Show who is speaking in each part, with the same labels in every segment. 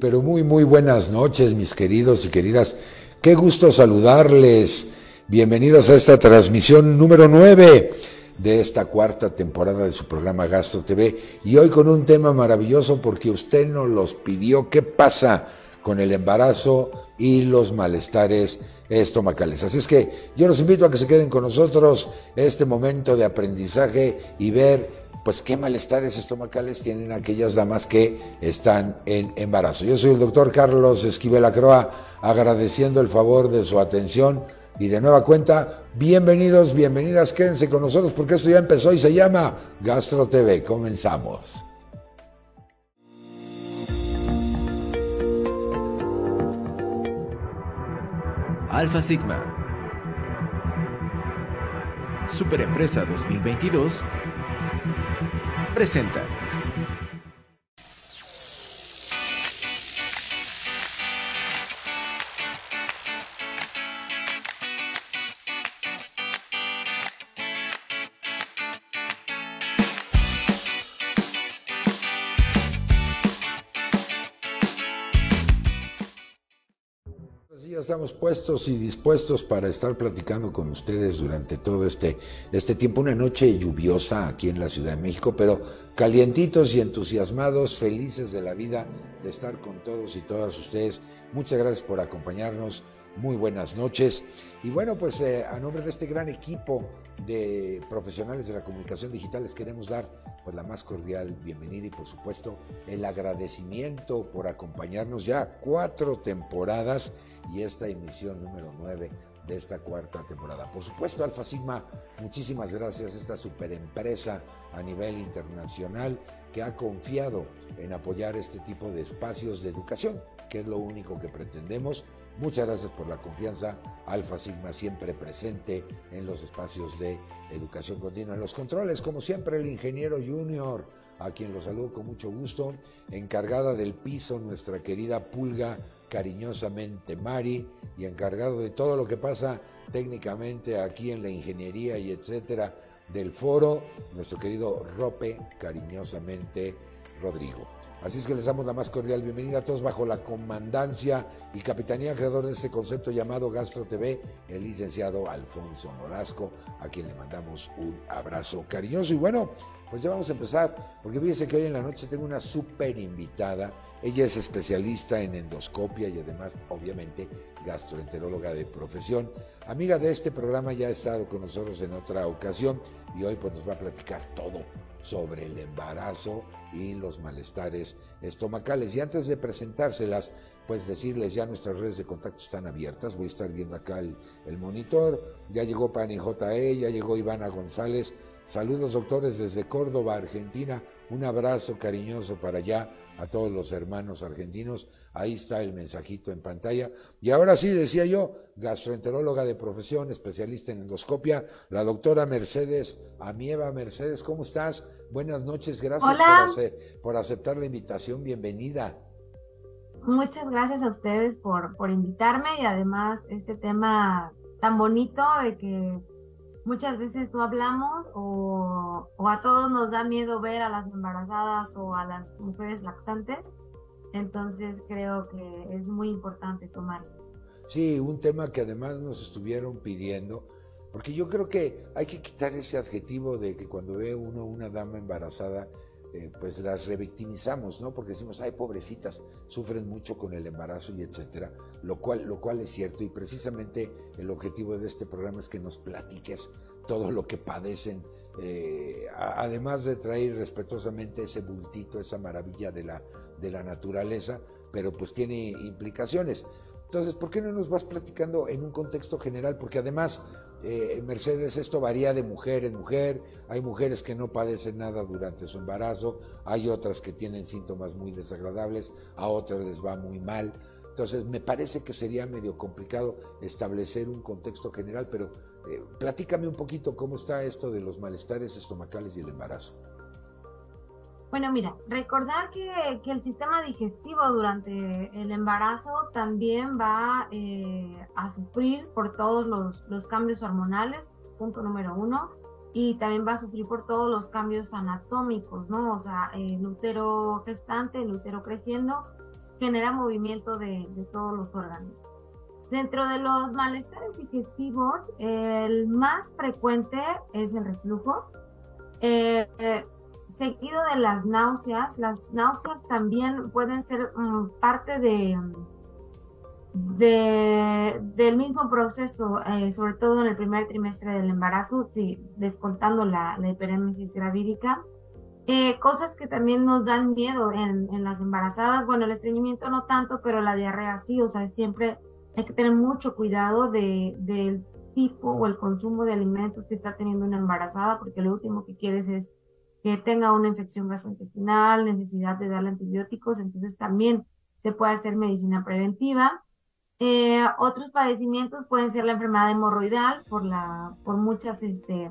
Speaker 1: pero muy, muy buenas noches, mis queridos y queridas. Qué gusto saludarles. Bienvenidos a esta transmisión número 9 de esta cuarta temporada de su programa Gastro TV. Y hoy con un tema maravilloso porque usted nos los pidió. ¿Qué pasa con el embarazo y los malestares estomacales? Así es que yo los invito a que se queden con nosotros este momento de aprendizaje y ver pues qué malestares estomacales tienen aquellas damas que están en embarazo. Yo soy el doctor Carlos Esquivel Acroa, agradeciendo el favor de su atención y de nueva cuenta, bienvenidos, bienvenidas, quédense con nosotros porque esto ya empezó y se llama Gastro TV. Comenzamos.
Speaker 2: Alfa Sigma. Superempresa 2022 presenta.
Speaker 1: Estamos puestos y dispuestos para estar platicando con ustedes durante todo este, este tiempo. Una noche lluviosa aquí en la Ciudad de México, pero calientitos y entusiasmados, felices de la vida de estar con todos y todas ustedes. Muchas gracias por acompañarnos. Muy buenas noches. Y bueno, pues eh, a nombre de este gran equipo de profesionales de la comunicación digital les queremos dar pues, la más cordial bienvenida y por supuesto el agradecimiento por acompañarnos ya cuatro temporadas y esta emisión número 9 de esta cuarta temporada. Por supuesto, Alfa Sigma, muchísimas gracias a esta superempresa a nivel internacional que ha confiado en apoyar este tipo de espacios de educación, que es lo único que pretendemos. Muchas gracias por la confianza. Alfa Sigma siempre presente en los espacios de educación continua. En los controles, como siempre, el ingeniero junior, a quien lo saludo con mucho gusto. Encargada del piso, nuestra querida Pulga cariñosamente Mari y encargado de todo lo que pasa técnicamente aquí en la ingeniería y etcétera del foro, nuestro querido Rope, cariñosamente Rodrigo. Así es que les damos la más cordial bienvenida a todos bajo la comandancia y capitanía creador de este concepto llamado Gastro TV, el licenciado Alfonso Nolasco, a quien le mandamos un abrazo cariñoso. Y bueno, pues ya vamos a empezar, porque fíjense que hoy en la noche tengo una súper invitada ella es especialista en endoscopia y además, obviamente, gastroenteróloga de profesión. Amiga de este programa, ya ha estado con nosotros en otra ocasión y hoy pues, nos va a platicar todo sobre el embarazo y los malestares estomacales. Y antes de presentárselas, pues decirles ya nuestras redes de contacto están abiertas. Voy a estar viendo acá el, el monitor. Ya llegó Pani JE, ya llegó Ivana González. Saludos doctores desde Córdoba, Argentina. Un abrazo cariñoso para allá a todos los hermanos argentinos. Ahí está el mensajito en pantalla. Y ahora sí, decía yo, gastroenteróloga de profesión, especialista en endoscopia, la doctora Mercedes Amieva. Mercedes, ¿cómo estás? Buenas noches, gracias por, por, aceptar la invitación. Bienvenida.
Speaker 3: Muchas gracias a ustedes por, por invitarme y además este tema tan bonito de que muchas veces no hablamos o, a todos nos da miedo ver a las embarazadas o a las mujeres lactantes. Entonces creo que es muy importante tomarlo.
Speaker 1: Sí, un tema que además nos estuvieron pidiendo, porque yo creo que hay que quitar ese adjetivo de que cuando ve uno una dama embarazada, eh, pues las revictimizamos, ¿no? Porque decimos, ay, pobrecitas, sufren mucho con el embarazo y etcétera, lo cual, lo cual es cierto y precisamente el objetivo de este programa es que nos platiques todo lo que padecen, eh, además de traer respetuosamente ese bultito, esa maravilla de la, de la naturaleza, pero pues tiene implicaciones. Entonces, ¿por qué no nos vas platicando en un contexto general? Porque además eh, Mercedes, esto varía de mujer en mujer. Hay mujeres que no padecen nada durante su embarazo, hay otras que tienen síntomas muy desagradables, a otras les va muy mal. Entonces, me parece que sería medio complicado establecer un contexto general, pero eh, platícame un poquito cómo está esto de los malestares estomacales y el embarazo.
Speaker 3: Bueno, mira, recordar que, el sistema digestivo durante el embarazo también va eh, a sufrir por todos los, cambios hormonales, punto número uno, y también va a sufrir por todos los cambios anatómicos, ¿no? O sea, el útero gestante, el útero creciendo, genera movimiento de, todos los órganos. Dentro de los malestares digestivos, el más frecuente es el reflujo, eh, seguido de las náuseas. Las náuseas también pueden ser mm, parte de, de, del mismo proceso, eh, sobre todo en el primer trimestre del embarazo, sí, descontando la, la hiperémesis gravídica. Eh, cosas que también nos dan miedo en, en, las embarazadas, bueno, el estreñimiento no tanto, pero la diarrea sí, o sea, siempre hay que tener mucho cuidado de, del tipo o el consumo de alimentos que está teniendo una embarazada, porque lo último que quieres es que tenga una infección gastrointestinal, necesidad de darle antibióticos, entonces también se puede hacer medicina preventiva. Eh, otros padecimientos pueden ser la enfermedad hemorroidal por, la, por muchos este,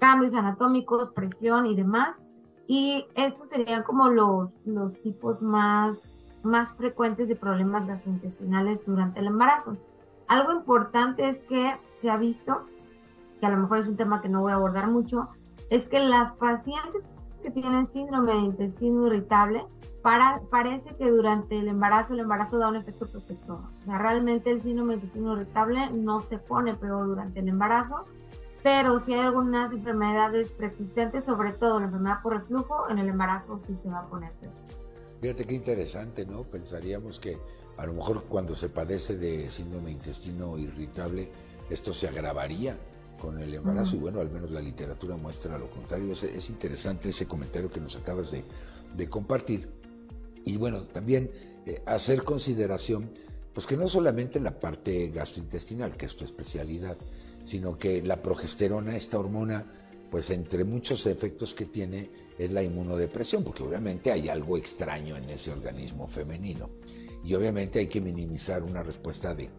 Speaker 3: cambios anatómicos, presión y demás. Y estos serían como los, los tipos más, más frecuentes de problemas gastrointestinales durante el embarazo. Algo importante es que se ha visto, que a lo mejor es un tema que no voy a abordar mucho, es que las pacientes que tienen síndrome de intestino irritable, para, parece que durante el embarazo, el embarazo da un efecto protector. O sea, realmente el síndrome de intestino irritable no se pone peor durante el embarazo, pero si hay algunas enfermedades preexistentes, sobre todo la enfermedad por reflujo, en el embarazo sí se va a poner peor.
Speaker 1: Fíjate qué interesante, ¿no? Pensaríamos que a lo mejor cuando se padece de síndrome de intestino irritable, esto se agravaría con el embarazo y bueno, al menos la literatura muestra lo contrario. Es, interesante ese comentario que nos acabas de, compartir. Y bueno, también eh, hacer consideración, pues que no solamente la parte gastrointestinal, que es tu especialidad, sino que la progesterona, esta hormona, pues entre muchos efectos que tiene es la inmunodepresión, porque obviamente hay algo extraño en ese organismo femenino. Y obviamente hay que minimizar una respuesta de,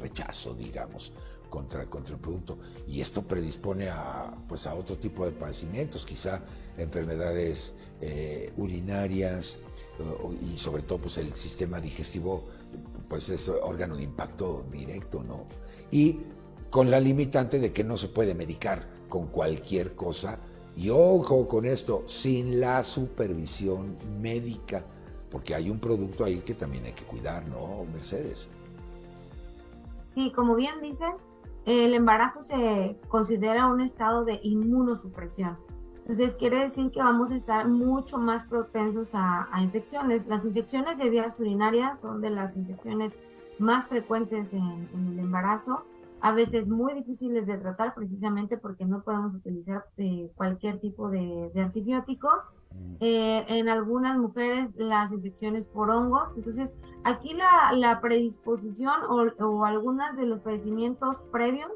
Speaker 1: rechazo, digamos, contra, contra el producto. Y esto predispone a, pues, a otro tipo de padecimientos, quizá enfermedades eh, urinarias y sobre todo pues, el sistema digestivo, pues es órgano de impacto directo, ¿no? Y con la limitante de que no se puede medicar con cualquier cosa. Y ojo con esto, sin la supervisión médica, porque hay un producto ahí que también hay que cuidar, ¿no, Mercedes?
Speaker 3: Sí, como bien dices, el embarazo se considera un estado de inmunosupresión. Entonces quiere decir que vamos a estar mucho más propensos a, infecciones. Las infecciones de vías urinarias son de las infecciones más frecuentes en el embarazo a veces muy difíciles de tratar precisamente porque no podemos utilizar eh, cualquier tipo de, antibiótico. Eh, en algunas mujeres las infecciones por hongos. Entonces, aquí la, la predisposición o, o algunos de los padecimientos previos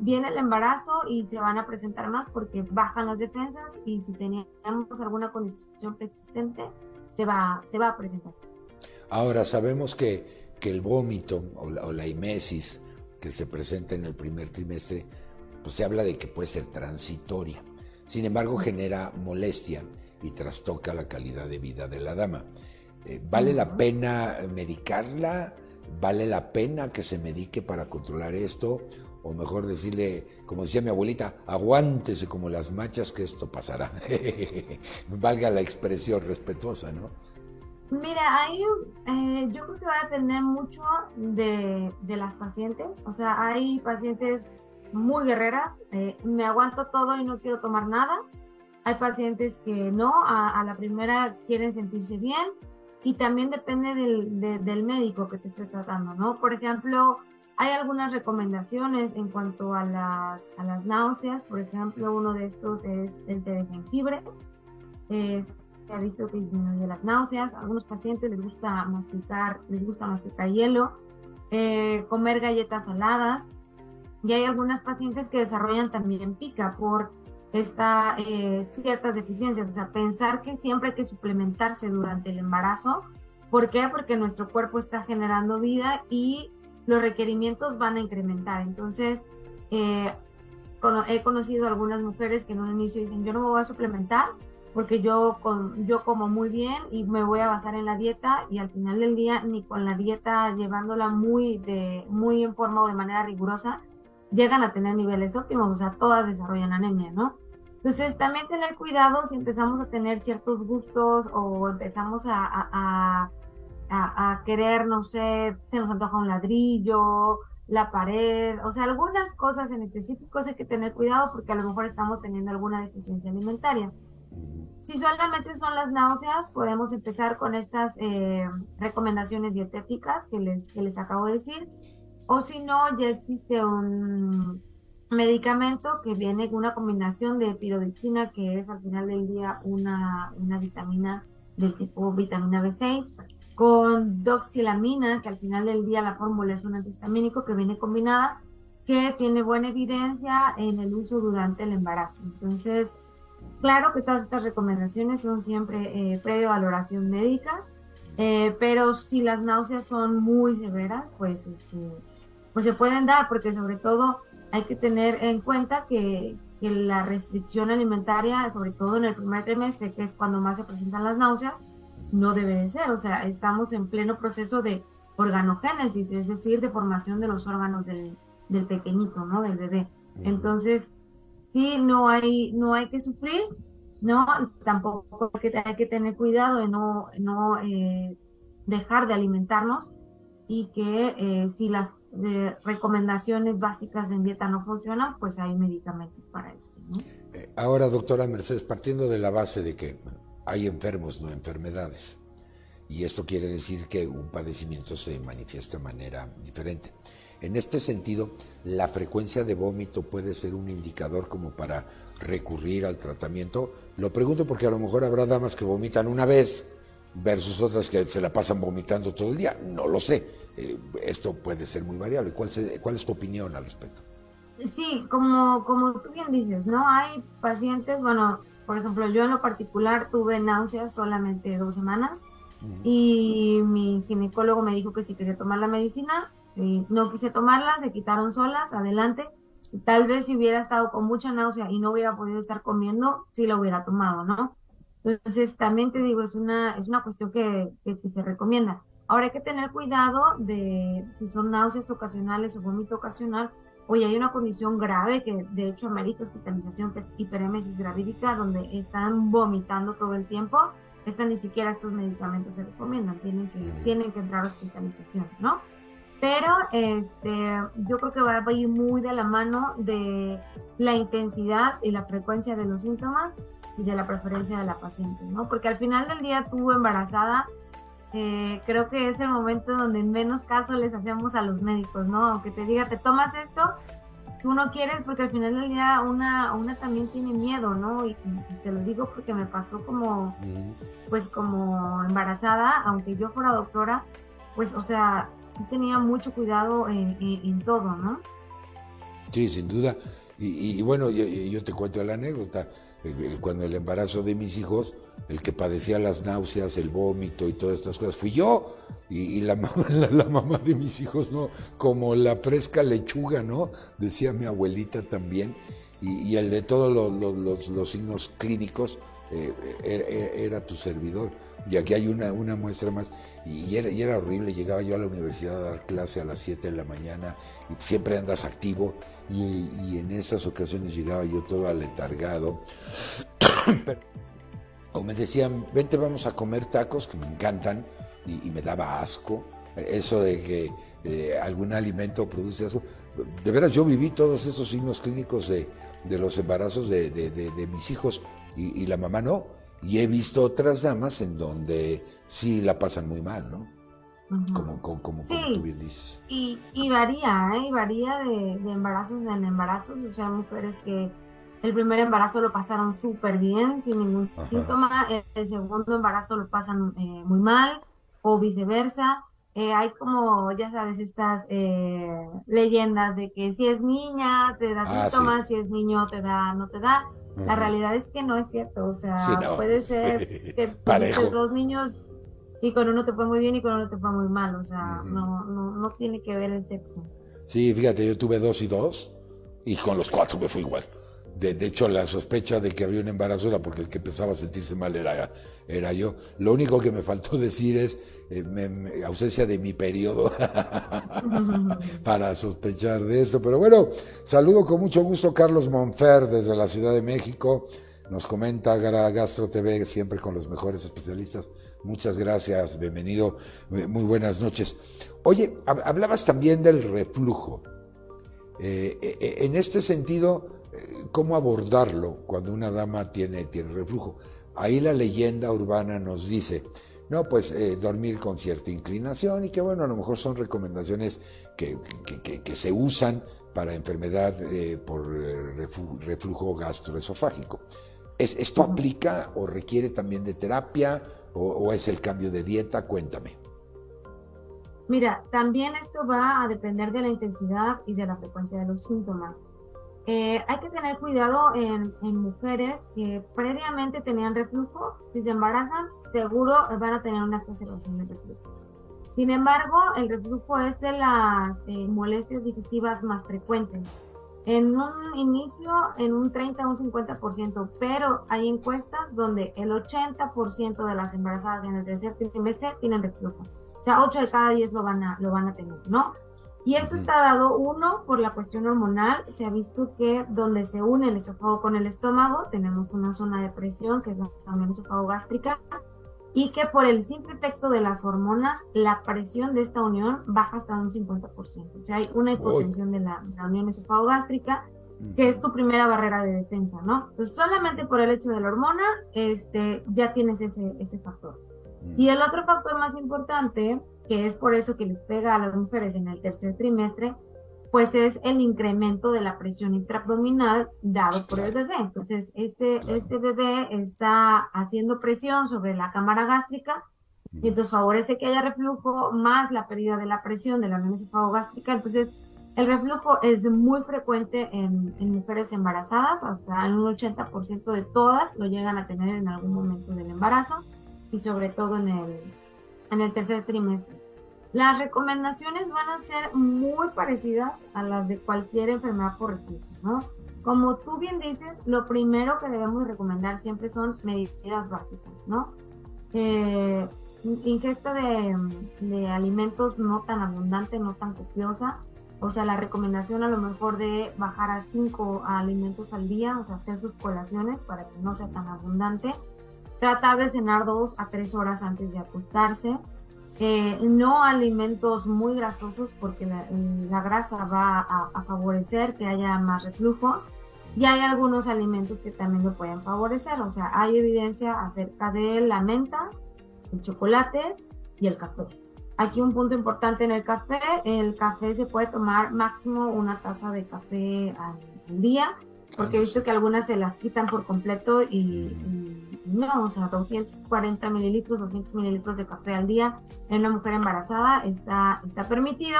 Speaker 3: viene el embarazo y se van a presentar más porque bajan las defensas y si teníamos alguna condición preexistente, se va, se va a presentar.
Speaker 1: Ahora, sabemos que, que el vómito o la, o la emesis que se presenta en el primer trimestre, pues se habla de que puede ser transitoria. Sin embargo, genera molestia y trastoca la calidad de vida de la dama. Eh, ¿Vale la pena medicarla? ¿Vale la pena que se medique para controlar esto? O mejor decirle, como decía mi abuelita, aguántese como las machas que esto pasará. Valga la expresión respetuosa, ¿no?
Speaker 3: Mira, ahí eh, yo creo que va a depender mucho de, las pacientes. O sea, hay pacientes muy guerreras, eh, me aguanto todo y no quiero tomar nada. Hay pacientes que no, a, la primera quieren sentirse bien y también depende del, médico que te esté tratando, ¿no? Por ejemplo, hay algunas recomendaciones en cuanto a las, a las náuseas. Por ejemplo, uno de estos es el té de jengibre. Es, se ha visto que disminuye las náuseas. A algunos pacientes les gusta masticar, les gusta masticar hielo, eh, comer galletas saladas. Y hay algunas pacientes que desarrollan también pica por esta, eh, ciertas deficiencias. O sea, pensar que siempre hay que suplementarse durante el embarazo. ¿Por qué? Porque nuestro cuerpo está generando vida y los requerimientos van a incrementar. Entonces, eh, he conocido algunas mujeres que en un inicio dicen, yo no me voy a suplementar porque yo, con, yo como muy bien y me voy a basar en la dieta y al final del día ni con la dieta llevándola muy, de, muy en forma o de manera rigurosa llegan a tener niveles óptimos, o sea, todas desarrollan anemia, ¿no? Entonces, también tener cuidado si empezamos a tener ciertos gustos o empezamos a, a, querer, no sé, se nos antoja un ladrillo, la pared, o sea, algunas cosas en específico hay que tener cuidado porque a lo mejor estamos teniendo alguna deficiencia alimentaria. Si solamente son las náuseas, podemos empezar con estas eh, recomendaciones dietéticas que les, que les acabo de decir. O si no, ya existe un medicamento que viene con una combinación de pirodixina, que es al final del día una, una vitamina del tipo vitamina B6, con doxilamina, que al final del día la fórmula es un antihistamínico que viene combinada, que tiene buena evidencia en el uso durante el embarazo. Entonces, claro que todas estas recomendaciones son siempre eh, previa valoración médica, eh, pero si las náuseas son muy severas, pues, este, pues se pueden dar, porque sobre todo hay que tener en cuenta que, que la restricción alimentaria, sobre todo en el primer trimestre, que es cuando más se presentan las náuseas, no debe de ser. O sea, estamos en pleno proceso de organogénesis, es decir, de formación de los órganos del, del pequeñito, ¿no? Del bebé. Entonces, sí, no hay, no hay que sufrir, ¿no? Tampoco hay que, hay que tener cuidado de no, no eh, dejar de alimentarnos y que eh, si las eh, recomendaciones básicas en dieta no funcionan, pues hay medicamentos para eso.
Speaker 1: Ahora, doctora Mercedes, partiendo de la base de que hay enfermos, no enfermedades. Y esto quiere decir que un padecimiento se manifiesta de manera diferente. En este sentido, la frecuencia de vómito puede ser un indicador como para recurrir al tratamiento. Lo pregunto porque a lo mejor habrá damas que vomitan una vez versus otras que se la pasan vomitando todo el día. No lo sé. Eh, esto puede ser muy variable. ¿Cuál, ¿Cuál, es tu opinión al respecto?
Speaker 3: Sí, como, como tú bien dices, ¿no? Hay pacientes, bueno, por ejemplo, yo en lo particular tuve náuseas solamente dos semanas y mi ginecólogo me dijo que si quería tomar la medicina, y no quise tomarla, se quitaron solas, adelante. Tal vez si hubiera estado con mucha náusea y no hubiera podido estar comiendo, sí lo hubiera tomado, ¿no? Entonces, también te digo, es una, es una cuestión que, que se recomienda. Ahora hay que tener cuidado de si son náuseas ocasionales o vómito ocasional, Oye, hay una condición grave que de hecho amerita hospitalización, que es hiperemesis gravídica, donde están vomitando todo el tiempo. Esta ni siquiera estos medicamentos se recomiendan, tienen que, tienen que entrar a hospitalización, ¿no? Pero este, yo creo que va a ir muy de la mano de la intensidad y la frecuencia de los síntomas y de la preferencia de la paciente, ¿no? Porque al final del día tú embarazada eh, creo que es el momento donde menos caso les hacemos a los médicos, ¿no? Aunque te diga, te tomas esto, tú no quieres porque al final del día una, una también tiene miedo, ¿no? Y, te lo digo porque me pasó como, pues como embarazada, aunque yo fuera doctora, pues, o sea, sí tenía mucho cuidado en, todo, ¿no?
Speaker 1: Sí, sin duda. Y, bueno, yo, te cuento la anécdota. Eh, eh, cuando el embarazo de mis hijos, el que padecía las náuseas, el vómito y todas estas cosas, fui yo. Y, la, mamá de mis hijos, ¿no? Como la fresca lechuga, ¿no? Decía mi abuelita también. Y, el de todos los, signos clínicos eh, era, era, tu servidor. Y aquí hay una, muestra más. Y era, horrible, llegaba yo a la universidad a dar clase a las 7 de la mañana y siempre andas activo. Y, en esas ocasiones llegaba yo todo aletargado. o me decían, vente, vamos a comer tacos, que me encantan, y, me daba asco. Eso de que eh, algún alimento produce asco. De veras, yo viví todos esos signos clínicos de, los embarazos de, mis hijos y la mamá no. Y he visto otras damas en donde sí la pasan muy mal, ¿no? Como, como, tú bien dices.
Speaker 3: Y, y varía, ¿eh? varía de, embarazos en embarazos. O sea, mujeres que el primer embarazo lo pasaron súper bien, sin ningún síntoma. El, segundo embarazo lo pasan eh, muy mal, o viceversa. Eh, hay como, ya sabes, estas eh, leyendas de que si es niña te da ah, síntomas, si es niño te da, no te da. La realidad es que no es cierto, o sea, puede ser que tienes dos niños y con uno te fue muy bien y con uno te fue muy mal, o sea, no, no, no tiene que ver el sexo.
Speaker 1: Sí, fíjate, yo tuve dos y dos y con los cuatro me fue igual. De, hecho, la sospecha de que había un embarazo era porque el que empezaba a sentirse mal era, era yo. Lo único que me faltó decir es eh, ausencia de mi periodo para sospechar de esto. Pero bueno, saludo con mucho gusto Carlos Monfer desde la Ciudad de México. nos comenta Gastro TV, siempre con los mejores especialistas. Muchas gracias, bienvenido, muy buenas noches. Oye, hablabas también del reflujo. Eh, eh, eh, en este sentido, ¿cómo abordarlo cuando una dama tiene, tiene reflujo? Ahí la leyenda urbana nos dice, no, pues dormir con cierta inclinación y que bueno, a lo mejor son recomendaciones que, que, se usan para enfermedad por reflujo gastroesofágico. ¿Es, ¿Esto aplica o requiere también de terapia o es el cambio de dieta? Cuéntame.
Speaker 3: Mira, también esto va a depender de la intensidad y de la frecuencia de los síntomas. Eh, hay que tener cuidado en, mujeres que previamente tenían reflujo, si se embarazan, seguro van a tener una exacerbación de reflujo. Sin embargo, el reflujo es de las eh, molestias digestivas más frecuentes. En un inicio, en un 30 o un 50%, pero hay encuestas donde el 80% de las embarazadas en el tercer trimestre tienen reflujo sea, 8 de cada 10 lo van a, lo van a tener, ¿no? Y esto está dado, uno, por la cuestión hormonal. Se ha visto que donde se une el esófago con el estómago, tenemos una zona de presión, que es la también esófago gástrica, y que por el simple efecto de las hormonas, la presión de esta unión baja hasta un 50%. O sea, hay una hipotensión de la, la unión esófago gástrica, que es tu primera barrera de defensa, ¿no? Entonces, solamente por el hecho de la hormona, este, ya tienes ese, ese factor. Y el otro factor más importante, que es por eso que les pega a las mujeres en el tercer trimestre, pues es el incremento de la presión intraabdominal dado por el bebé. Entonces, este, este bebé está haciendo presión sobre la cámara gástrica y entonces favorece que haya reflujo más la pérdida de la presión de la gástrica. Entonces, el reflujo es muy frecuente en, en mujeres embarazadas, hasta un 80% de todas lo llegan a tener en algún momento del embarazo y sobre todo en el, en el tercer trimestre. Las recomendaciones van a ser muy parecidas a las de cualquier enfermedad por reflujo, ¿no? Como tú bien dices, lo primero que debemos recomendar siempre son medidas básicas, ¿no? Eh, ingesta de, alimentos no tan abundante, no tan copiosa. O sea, la recomendación a lo mejor de bajar a cinco alimentos al día, o sea, hacer sus colaciones para que no sea tan abundante tratar de cenar dos a tres horas antes de acostarse. Eh, no alimentos muy grasosos porque la, grasa va a, favorecer que haya más reflujo. Y hay algunos alimentos que también lo pueden favorecer. O sea, hay evidencia acerca de la menta, el chocolate y el café. Aquí un punto importante en el café, el café se puede tomar máximo una taza de café al día porque he visto que algunas se las quitan por completo y, no, o sea, 240 mililitros, 200 mililitros de café al día en una mujer embarazada está, está permitido,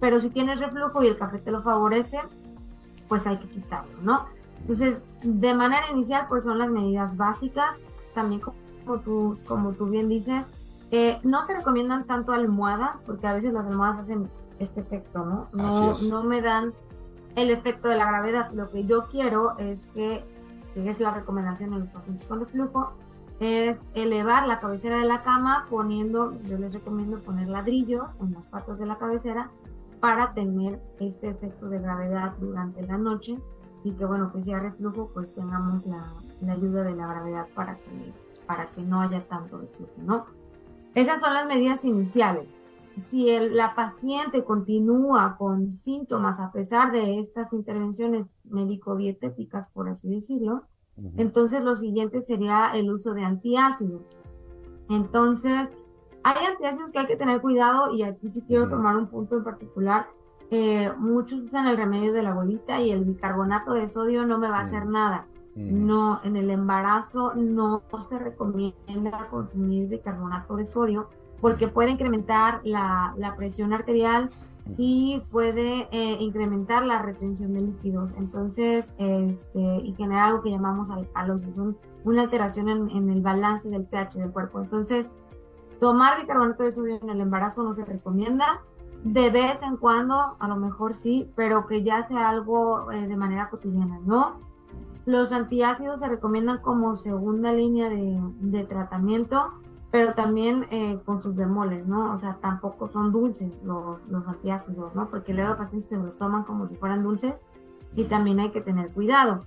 Speaker 3: pero si tienes reflujo y el café te lo favorece, pues hay que quitarlo, ¿no? Entonces, de manera inicial, pues son las medidas básicas, también como tú, como tú bien dices, eh, no se recomiendan tanto almohadas, porque a veces las almohadas hacen este efecto, ¿no? No, no me dan el efecto de la gravedad. Lo que yo quiero es que, que es la recomendación en los pacientes con reflujo, es elevar la cabecera de la cama poniendo, yo les recomiendo poner ladrillos en las patas de la cabecera para tener este efecto de gravedad durante la noche y que bueno, que si hay reflujo, pues tengamos la, la, ayuda de la gravedad para que, para que no haya tanto reflujo, ¿no? Esas son las medidas iniciales si la paciente continúa con síntomas a pesar de estas intervenciones médico-dietéticas, por así decirlo, entonces lo siguiente sería el uso de antiácidos. Entonces, hay antiácidos que hay que tener cuidado y aquí sí quiero tomar un punto en particular. Eh, muchos usan el remedio de la abuelita y el bicarbonato de sodio no me va a hacer nada. No, en el embarazo no se recomienda consumir bicarbonato de sodio porque puede incrementar la, la presión arterial y puede eh, incrementar la retención de líquidos. Entonces, este, y generar algo que llamamos alcalosis, una alteración en, el balance del pH del cuerpo. Entonces, tomar bicarbonato de sodio en el embarazo no se recomienda. De vez en cuando, a lo mejor sí, pero que ya sea algo eh, de manera cotidiana, ¿no? Los antiácidos se recomiendan como segunda línea de tratamiento pero también eh, con sus bemoles, ¿no? O sea, tampoco son dulces los, los antiácidos, ¿no? Porque luego pacientes que los toman como si fueran dulces y también hay que tener cuidado.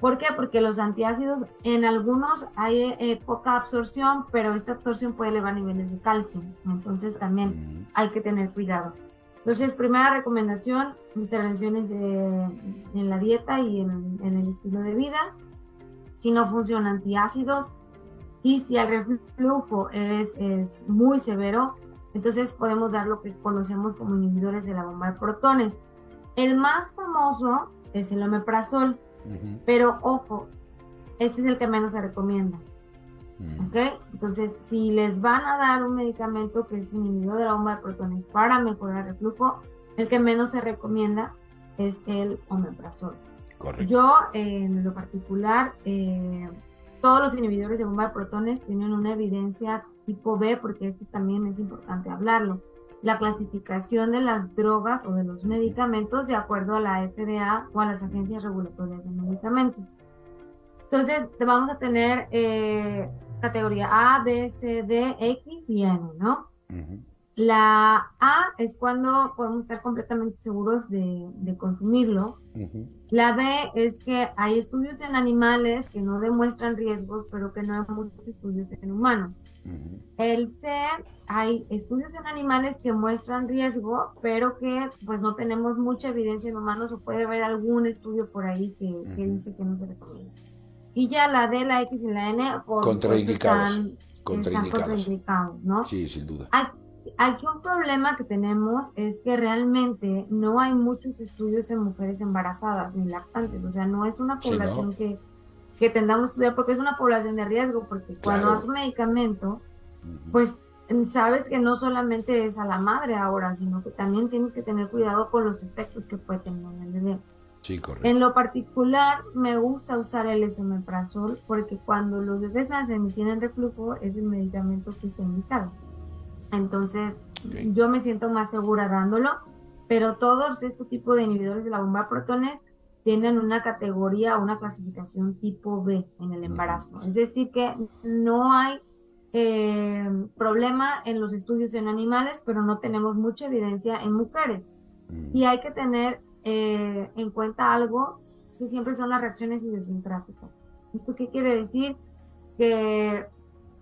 Speaker 3: ¿Por qué? Porque los antiácidos en algunos hay eh, poca absorción, pero esta absorción puede elevar niveles de calcio. Entonces también hay que tener cuidado. Entonces, primera recomendación, intervenciones en la dieta y en, el estilo de vida. Si no funcionan antiácidos y si el reflujo es, es muy severo, entonces podemos dar lo que conocemos como inhibidores de la bomba de protones. El más famoso es el omeprazol, pero ojo, este es el que menos se recomienda. ¿Ok? Entonces, si les van a dar un medicamento que es un inhibidor de la bomba de protones para mejorar el reflujo, el que menos se recomienda es el omeprazol. Correcto. Yo, en lo particular, eh, todos los inhibidores de bomba de protones tienen una evidencia tipo B, porque esto también es importante hablarlo. La clasificación de las drogas o de los medicamentos de acuerdo a la FDA o a las agencias regulatorias de medicamentos. Entonces, vamos a tener eh, categoría A, B, C, D, X y N, ¿no? La A es cuando podemos estar completamente seguros de, consumirlo. La B es que hay estudios en animales que no demuestran riesgos, pero que no hay muchos estudios en humanos. El C, hay estudios en animales que muestran riesgo, pero que pues no tenemos mucha evidencia en humanos o puede haber algún estudio por ahí que, dice que no se recomienda. Y ya la D, la X y la N
Speaker 1: por, contraindicados. contraindicados. ¿no? Sí, sin duda.
Speaker 3: Aquí un problema que tenemos es que realmente no hay muchos estudios en mujeres embarazadas ni lactantes, o sea, no es una población que, que tendamos que estudiar porque es una población de riesgo, porque cuando haces un medicamento, pues sabes que no solamente es a la madre ahora, sino que también tienes que tener cuidado con los efectos que puede tener en el bebé.
Speaker 1: Sí, correcto.
Speaker 3: En lo particular, me gusta usar el esomeprazol porque cuando los bebés nacen y tienen reflujo, es el medicamento que está indicado. Entonces, yo me siento más segura dándolo, pero todos este tipo de inhibidores de la bomba de protones tienen una categoría o una clasificación tipo B en el embarazo. Es decir, que no hay eh, problema en los estudios en animales, pero no tenemos mucha evidencia en mujeres. Y hay que tener eh, en cuenta algo que siempre son las reacciones idiosincráticas. ¿Esto qué quiere decir? Que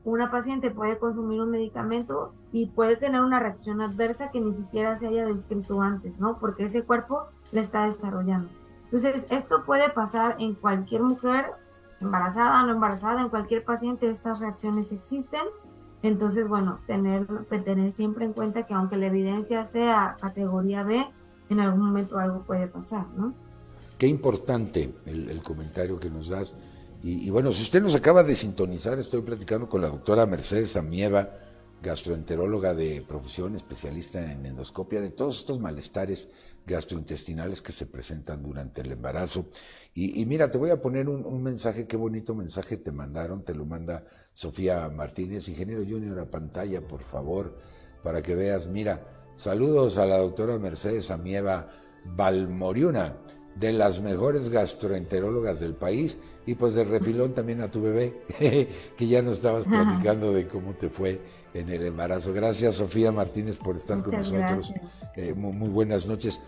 Speaker 3: una paciente puede consumir un medicamento y puede tener una reacción adversa que ni siquiera se haya descrito antes, ¿no? Porque ese cuerpo la está desarrollando. Entonces, esto puede pasar en cualquier mujer, embarazada o no embarazada, en cualquier paciente, estas reacciones existen. Entonces, bueno, tener, tener siempre en cuenta que aunque la evidencia sea categoría B, en algún momento algo puede pasar, ¿no?
Speaker 1: Qué importante el comentario que nos das y, bueno, si usted nos acaba de sintonizar, estoy platicando con la doctora Mercedes Amieva, gastroenteróloga de profesión, especialista en endoscopia, de todos estos malestares gastrointestinales que se presentan durante el embarazo. Y, mira, te voy a poner un, mensaje, qué bonito mensaje te mandaron, te lo manda Sofía Martínez, ingeniero junior a pantalla, por favor, para que veas, mira, saludos a la doctora Mercedes Amieva Balmoriuna, de las mejores gastroenterólogas del país y pues de refilón también a tu bebé, que ya nos estabas platicando de cómo te fue en el embarazo. Gracias Sofía Martínez por estar con nosotros. Eh, muy, buenas noches.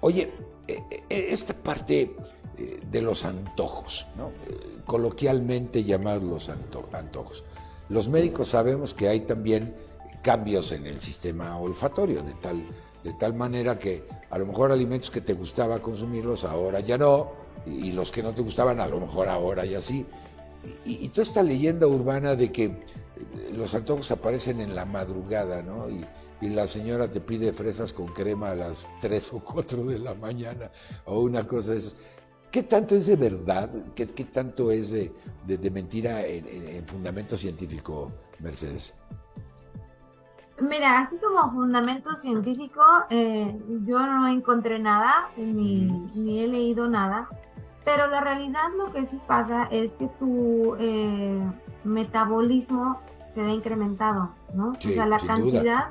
Speaker 1: Oye, eh, eh, esta parte de los antojos, ¿no? coloquialmente llamados los antojos. Los médicos sabemos que hay también cambios en el sistema olfatorio, de tal, de tal manera que a lo mejor alimentos que te gustaba consumirlos ahora ya no, y, los que no te gustaban a lo mejor ahora ya sí. Y, toda esta leyenda urbana de que eh, los antojos aparecen en la madrugada, ¿no? Y, la señora te pide fresas con crema a las 3 o 4 de la mañana o una cosa de esas. ¿Qué tanto es de verdad? ¿Qué, qué tanto es de, mentira en fundamento científico, Mercedes?
Speaker 3: Mira, así como fundamento científico, eh, yo no encontré nada, ni, he leído nada, pero la realidad lo que sí pasa es que tu eh, metabolismo se ve incrementado, ¿no? o sea, la cantidad,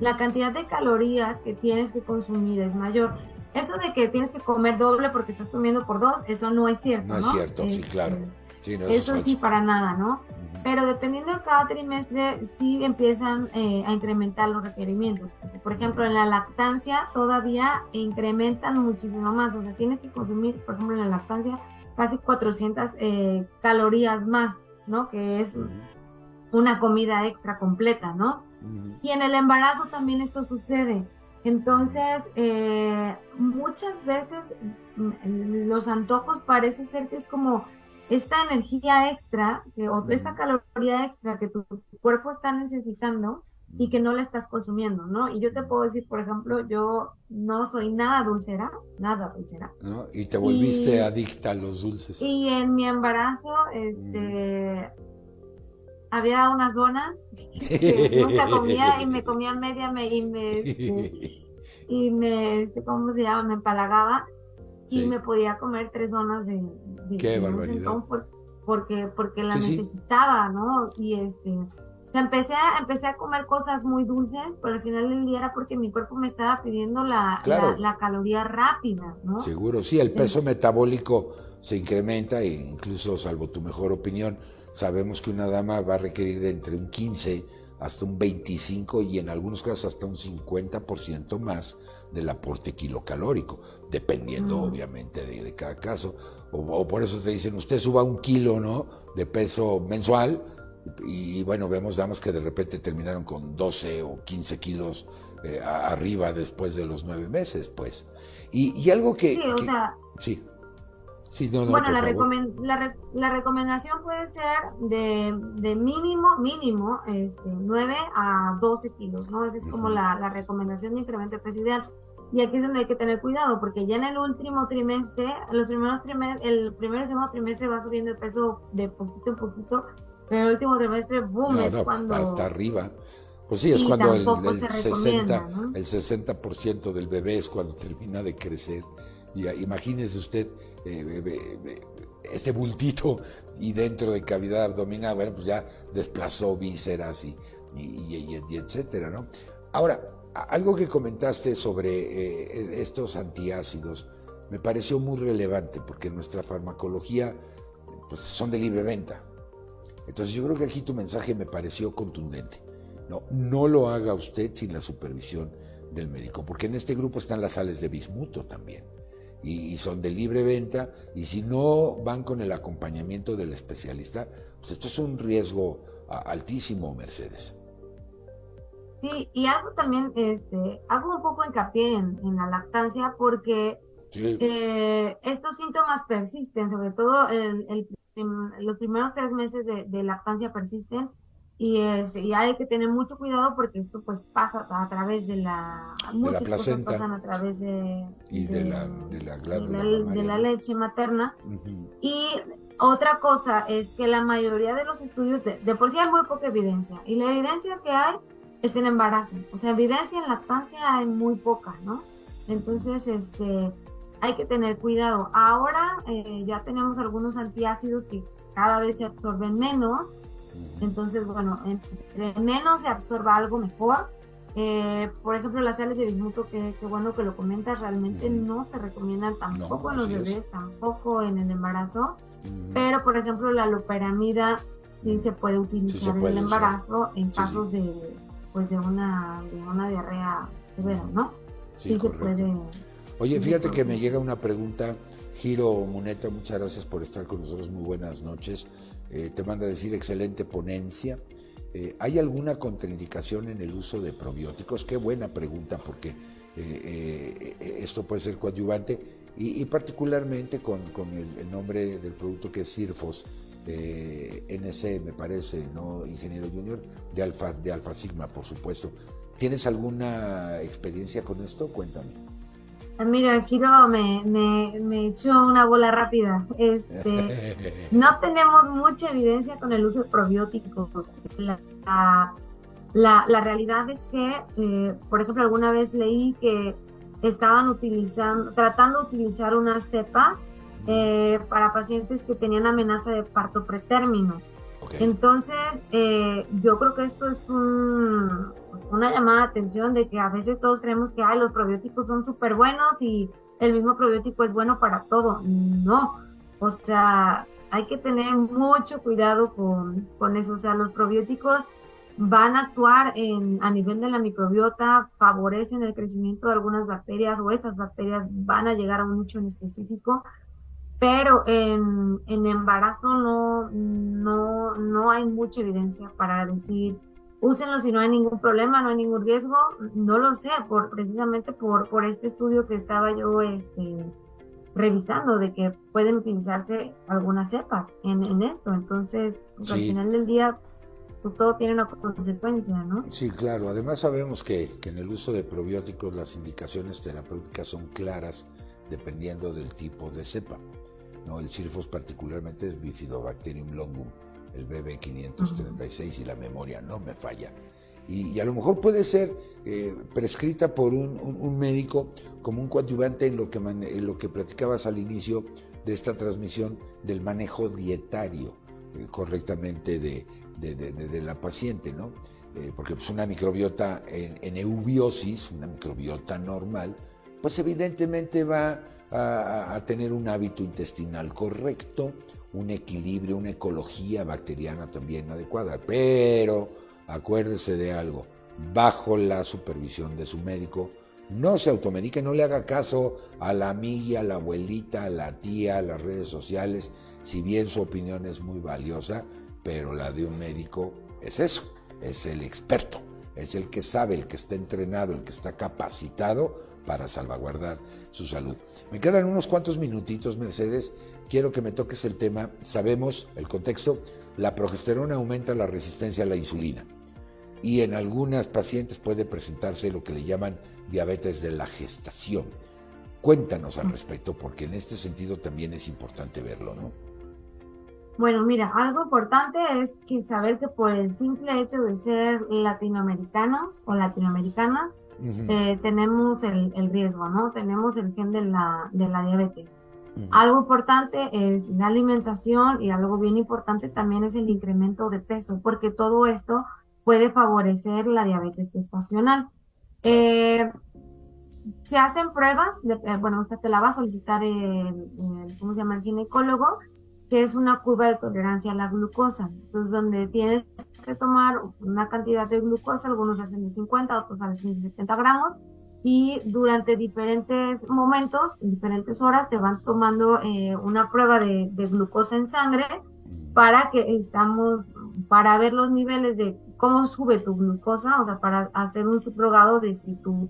Speaker 3: la cantidad de calorías que tienes que consumir es mayor. Eso de que tienes que comer doble porque estás comiendo por dos, eso no es cierto.
Speaker 1: No, es cierto, sí, claro.
Speaker 3: eso sí, para nada, ¿no? Pero dependiendo de cada trimestre sí empiezan eh, a incrementar los requerimientos. por ejemplo, en la lactancia todavía incrementan muchísimo más, o sea, tienes que consumir, por ejemplo, en la lactancia casi 400 eh, calorías más, ¿no? Que es una comida extra completa, ¿no? Y en el embarazo también esto sucede. Entonces, eh, muchas veces mm, los antojos parece ser que es como esta energía extra o esta caloría extra que tu cuerpo está necesitando y que no la estás consumiendo, ¿no? Y yo te puedo decir, por ejemplo, yo no soy nada dulcera, nada dulcera.
Speaker 1: ¿No? Y te volviste adicta a los dulces.
Speaker 3: Y en mi embarazo, este, había unas donas que nunca comía y me comía media me, y me, este, y me, este, ¿cómo se llama? Me empalagaba y me podía comer tres donas de, de
Speaker 1: Qué barbaridad.
Speaker 3: porque, porque la necesitaba, ¿no? Y este empecé a, empecé a comer cosas muy dulces, pero al final del día era porque mi cuerpo me estaba pidiendo la, la, caloría rápida, ¿no?
Speaker 1: Seguro, sí, el peso metabólico se incrementa e incluso, salvo tu mejor opinión, sabemos que una dama va a requerir de entre un 15 hasta un 25 y en algunos casos hasta un 50% más del aporte kilocalórico, dependiendo obviamente de, cada caso. O, o, por eso te dicen, usted suba un kilo ¿no? de peso mensual y, bueno, vemos damas que de repente terminaron con 12 o 15 kilos eh, arriba después de los nueve meses, pues. Y, algo que...
Speaker 3: Sí, o sea...
Speaker 1: Sí.
Speaker 3: Sí, no, no, bueno, la, la, recomendación puede ser de, de mínimo, mínimo, este, 9 a 12 kilos, ¿no? Esa es como la, la recomendación de incremento de peso ideal. Y aquí es donde hay que tener cuidado, porque ya en el último trimestre, los primeros trimestres, el primer y segundo trimestre va subiendo el peso de poquito en poquito, pero el último trimestre, boom, es cuando...
Speaker 1: Hasta arriba. Pues sí, es cuando el, el 60, el 60 del bebé es cuando termina de crecer. Y, imagínese usted eh, este bultito y dentro de cavidad abdominal, bueno, pues ya desplazó vísceras y, y, etcétera, ¿no? Ahora, algo que comentaste sobre eh, estos antiácidos me pareció muy relevante porque nuestra farmacología pues, son de libre venta. Entonces yo creo que aquí tu mensaje me pareció contundente. No, no lo haga usted sin la supervisión del médico, porque en este grupo están las sales de bismuto también. Y, son de libre venta, y si no van con el acompañamiento del especialista, pues esto es un riesgo altísimo, Mercedes.
Speaker 3: Sí, y algo también, este, hago un poco hincapié en, en la lactancia porque eh, estos síntomas persisten, sobre todo el, el los primeros tres meses de, lactancia persisten y, este, y hay que tener mucho cuidado porque esto pues pasa a través de la
Speaker 1: muchas cosas
Speaker 3: pasan a través de
Speaker 1: y de, la, de la glándula
Speaker 3: de la, leche materna. Y otra cosa es que la mayoría de los estudios de, de, por sí hay muy poca evidencia y la evidencia que hay es en embarazo. O sea evidencia en lactancia hay muy poca no entonces este hay que tener cuidado. Ahora eh, ya tenemos algunos antiácidos que cada vez se absorben menos. Entonces, bueno, entre menos se absorba algo mejor. Eh, por ejemplo, las sales de bismuto, que, bueno que lo comentas, realmente no se recomiendan tampoco en los bebés, tampoco en el embarazo. Pero, por ejemplo, la loperamida sí se puede utilizar en el embarazo en casos de, pues, de, una, de una diarrea severa, ¿no? Sí, se puede
Speaker 1: Oye, fíjate que me llega una pregunta. Giro Muneta, muchas gracias por estar con nosotros. Muy buenas noches. Eh, te manda a decir excelente ponencia. Eh, ¿Hay alguna contraindicación en el uso de probióticos? Qué buena pregunta, porque eh, esto puede ser coadyuvante y, particularmente con, el, nombre del producto que es Cirfos, NC, me parece, ¿no, ingeniero junior? De Alfa, de Alfa Sigma, por supuesto. ¿Tienes alguna experiencia con esto? Cuéntame.
Speaker 3: Mira, Giro me, me, echó una bola rápida. Este, no tenemos mucha evidencia con el uso de probióticos. La, la, realidad es que, eh, por ejemplo, alguna vez leí que estaban utilizando, tratando de utilizar una cepa eh, para pacientes que tenían amenaza de parto pretérmino. Entonces, eh, yo creo que esto es un, una llamada de atención de que a veces todos creemos que los probióticos son súper buenos y el mismo probiótico es bueno para todo. No, o sea, hay que tener mucho cuidado con, con eso. O sea, los probióticos van a actuar en, a nivel de la microbiota, favorecen el crecimiento de algunas bacterias o esas bacterias van a llegar a un nicho en específico pero en, en embarazo no, no, no hay mucha evidencia para decir úsenlo si no hay ningún problema, no hay ningún riesgo, no lo sé, por, precisamente por, por este estudio que estaba yo este, revisando de que pueden utilizarse alguna cepa en, en esto, entonces pues, al final del día pues, todo tiene una consecuencia, ¿no?
Speaker 1: Sí, claro, además sabemos que, que en el uso de probióticos las indicaciones terapéuticas son claras dependiendo del tipo de cepa. ¿no? El CIRFOS particularmente es Bifidobacterium longum, el BB536 y la memoria no me falla. Y, a lo mejor puede ser eh, prescrita por un, médico como un coadyuvante en lo, que en lo que platicabas al inicio de esta transmisión del manejo dietario eh, correctamente de, de, la paciente, ¿no? Eh, porque pues una microbiota en, en eubiosis, una microbiota normal, pues evidentemente va a, tener un hábito intestinal correcto, un equilibrio, una ecología bacteriana también adecuada. Pero acuérdese de algo, bajo la supervisión de su médico, no se automedique, no le haga caso a la amiga, a la abuelita, a la tía, a las redes sociales, si bien su opinión es muy valiosa, pero la de un médico es eso, es el experto, es el que sabe, el que está entrenado, el que está capacitado para salvaguardar su salud. Me quedan unos cuantos minutitos, Mercedes. Quiero que me toques el tema. Sabemos el contexto. La progesterona aumenta la resistencia a la insulina y en algunas pacientes puede presentarse lo que le llaman diabetes de la gestación. Cuéntanos al respecto, porque en este sentido también es importante verlo, ¿no?
Speaker 3: Bueno, mira, algo importante es que saber que por el simple hecho de ser latinoamericanos o latinoamericanas, eh, tenemos el, riesgo, ¿no? Tenemos el gen de la, de la diabetes. Algo importante es la alimentación y algo bien importante también es el incremento de peso, porque todo esto puede favorecer la diabetes estacional. Eh, se hacen pruebas, eh, bueno, usted te la va a solicitar el, ¿cómo se llama? El ginecólogo, que es una curva de tolerancia a la glucosa, entonces donde tienes que tomar una cantidad de glucosa, algunos hacen de 50, otros hacen de 70 gramos, y durante diferentes momentos, en diferentes horas, te van tomando eh, una prueba de, glucosa en sangre para que estamos, para ver los niveles de cómo sube tu glucosa, o sea, para hacer un subrogado de si tu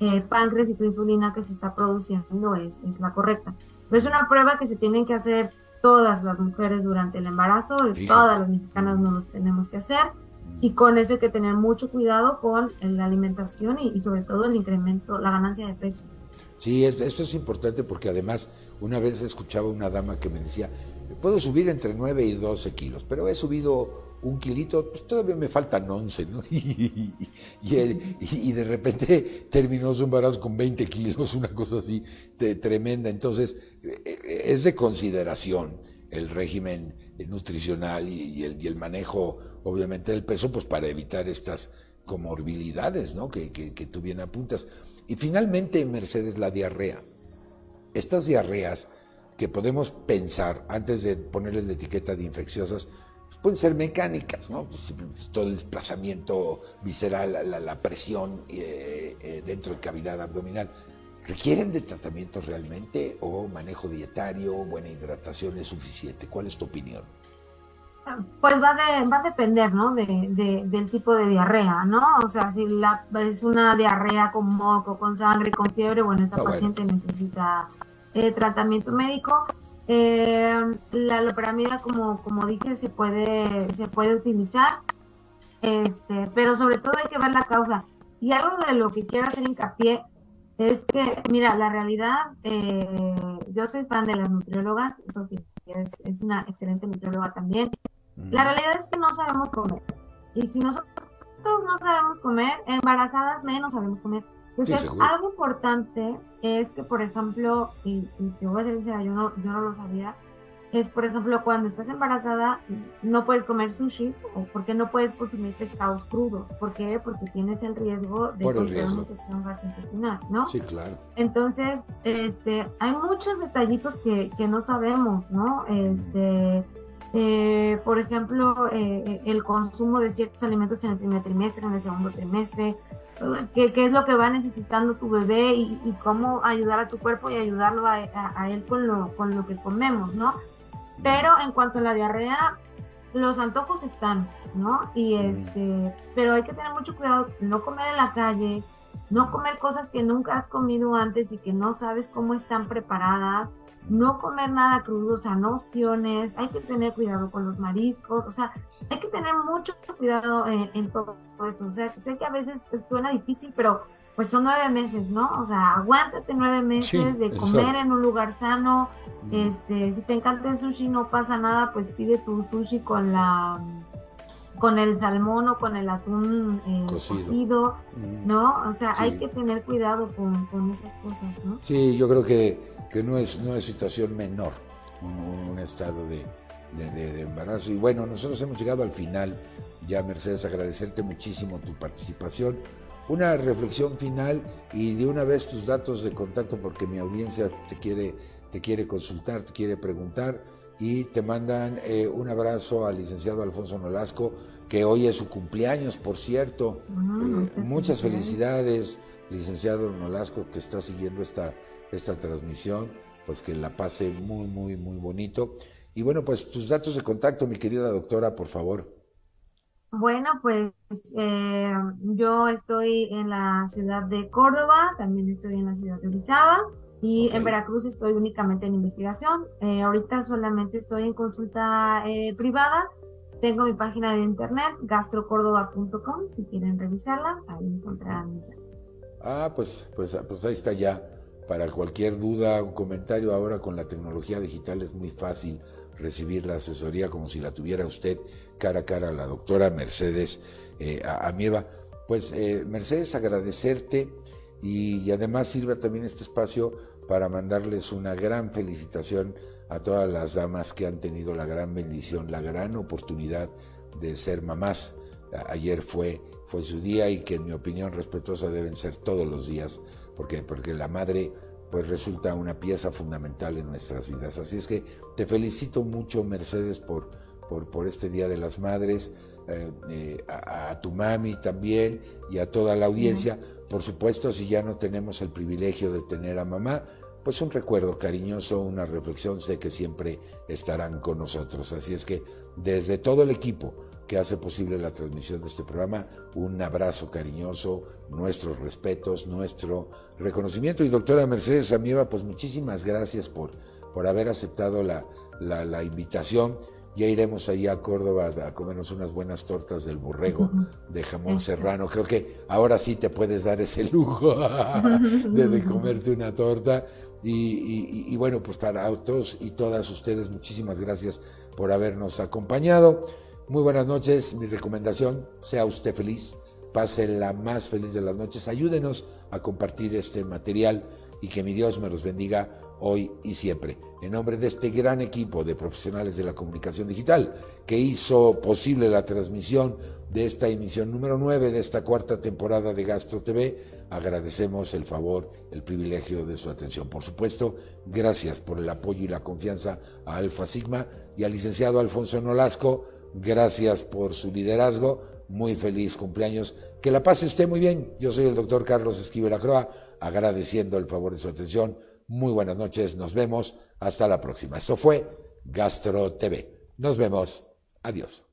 Speaker 3: eh, páncreas y tu insulina que se está produciendo es, es la correcta. Pero es una prueba que se tienen que hacer todas las mujeres durante el embarazo, todas las mexicanas no lo tenemos que hacer. Y con eso hay que tener mucho cuidado con la alimentación y, sobre todo el incremento, la ganancia de peso.
Speaker 1: Sí, esto es importante porque además una vez escuchaba una dama que me decía, puedo subir entre 9 y 12 kilos, pero he subido un kilito, pues todavía me faltan 11, ¿no? Y, de repente terminó su embarazo con 20 kilos, una cosa así tremenda. Entonces, e, e, es de consideración el régimen nutricional y, el, manejo, obviamente, del peso, pues para evitar estas comorbilidades, ¿no? Que, que, que tú bien apuntas. Y finalmente, Mercedes, la diarrea. Estas diarreas que podemos pensar, antes de ponerles la etiqueta de infecciosas, pueden ser mecánicas, ¿no? Pues, pues, todo el desplazamiento visceral, la, presión eh, eh, dentro de cavidad abdominal. ¿Requieren de tratamiento realmente o manejo dietario, buena hidratación es suficiente? ¿Cuál es tu opinión?
Speaker 3: Pues va, va a depender, ¿no? De, del tipo de diarrea, ¿no? O sea, si la, es una diarrea con moco, con sangre, con fiebre, bueno, esta paciente necesita eh, tratamiento médico. Eh, la loperamida, como, como dije, se puede, se puede utilizar, este, pero sobre todo hay que ver la causa. Y algo de lo que quiero hacer hincapié es que, mira, la realidad, eh, yo soy fan de las nutriólogas, Sofía es, es una excelente nutrióloga también. La realidad es que no sabemos comer. Y si nosotros no sabemos comer, embarazadas menos sabemos comer. Entonces, algo importante es que, por ejemplo, y, te voy a decir yo no, yo no lo sabía, es, por ejemplo, cuando estás embarazada, no puedes comer sushi o porque no puedes consumir pescados crudos. ¿Por qué? Porque tienes el riesgo de
Speaker 1: una
Speaker 3: infección gastrointestinal, ¿no?
Speaker 1: Sí, claro.
Speaker 3: Entonces, este, hay muchos detallitos que, que no sabemos, ¿no? Este, eh, por ejemplo, eh, el consumo de ciertos alimentos en el primer trimestre, en el segundo trimestre, qué, qué, es lo que va necesitando tu bebé y, cómo ayudar a tu cuerpo y ayudarlo a, a, él con lo, con lo que comemos, ¿no? Pero en cuanto a la diarrea, los antojos están, ¿no? Y este, pero hay que tener mucho cuidado, no comer en la calle, no comer cosas que nunca has comido antes y que no sabes cómo están preparadas, no comer nada crudo, o sea, no opciones, hay que tener cuidado con los mariscos, o sea, hay que tener mucho cuidado en, todo eso, o sea, sé que a veces suena difícil, pero pues son nueve meses, ¿no? O sea, aguántate nueve meses de comer en un lugar sano, este, si te encanta el sushi no pasa nada, pues pide tu sushi con la con el salmón o con el atún eh, cocido, ¿no? O sea, hay que tener cuidado con, esas cosas, ¿no?
Speaker 1: Sí, yo creo que, que no, es, no es situación menor un, estado de, de, embarazo. Y bueno, nosotros hemos llegado al final, ya Mercedes, agradecerte muchísimo tu participación. Una reflexión final y de una vez tus datos de contacto porque mi audiencia te quiere, te quiere consultar, te quiere preguntar y te mandan eh, un abrazo al licenciado Alfonso Nolasco, que hoy es su cumpleaños, por cierto. Eh, muchas felicidades, licenciado Nolasco, que está siguiendo esta, esta transmisión, pues que la pase muy, muy, muy bonito. Y bueno, pues tus datos de contacto, mi querida doctora, por favor.
Speaker 3: Bueno, pues eh, yo estoy en la ciudad de Córdoba, también estoy en la ciudad de Orizaba. Y en Veracruz estoy únicamente en investigación. Eh, ahorita solamente estoy en consulta eh, privada. Tengo mi página de internet, gastrocórdoba.com, si quieren revisarla, ahí encontrarán
Speaker 1: Ah, pues, pues, pues ahí está ya. Para cualquier duda, un comentario, ahora con la tecnología digital es muy fácil recibir la asesoría como si la tuviera usted cara a cara a la doctora Mercedes eh, Amieva. Pues eh, Mercedes, agradecerte y, además sirva también este espacio para mandarles una gran felicitación a todas las damas que han tenido la gran bendición, la gran oportunidad de ser mamás. Ayer fue, fue su día y que en mi opinión respetuosa deben ser todos los días, porque, porque la madre pues resulta una pieza fundamental en nuestras vidas. Así es que te felicito mucho, Mercedes, por, por, este Día de las Madres, eh, eh, a, tu mami también y a toda la audiencia. Por supuesto, si ya no tenemos el privilegio de tener a mamá, pues un recuerdo cariñoso, una reflexión, sé que siempre estarán con nosotros. Así es que desde todo el equipo que hace posible la transmisión de este programa, un abrazo cariñoso, nuestros respetos, nuestro reconocimiento. Y doctora Mercedes Amieva, pues muchísimas gracias por, por haber aceptado la, la, la invitación ya iremos ahí a Córdoba a comernos unas buenas tortas del borrego de jamón serrano. Creo que ahora sí te puedes dar ese lujo de, comerte una torta. Y, bueno, pues para todos y todas ustedes, muchísimas gracias por habernos acompañado. Muy buenas noches. Mi recomendación, sea usted feliz, pase la más feliz de las noches. Ayúdenos a compartir este material y que mi Dios me los bendiga hoy y siempre. En nombre de este gran equipo de profesionales de la comunicación digital que hizo posible la transmisión de esta emisión número 9 de esta cuarta temporada de Gastro TV, agradecemos el favor, el privilegio de su atención. Por supuesto, gracias por el apoyo y la confianza a Alfa Sigma y al licenciado Alfonso Nolasco, gracias por su liderazgo, muy feliz cumpleaños, que la pase usted muy bien. Yo soy el doctor Carlos Esquivel Acroa, agradeciendo el favor de su atención muy buenas noches, nos vemos, hasta la próxima. Esto fue Gastro TV. Nos vemos, adiós.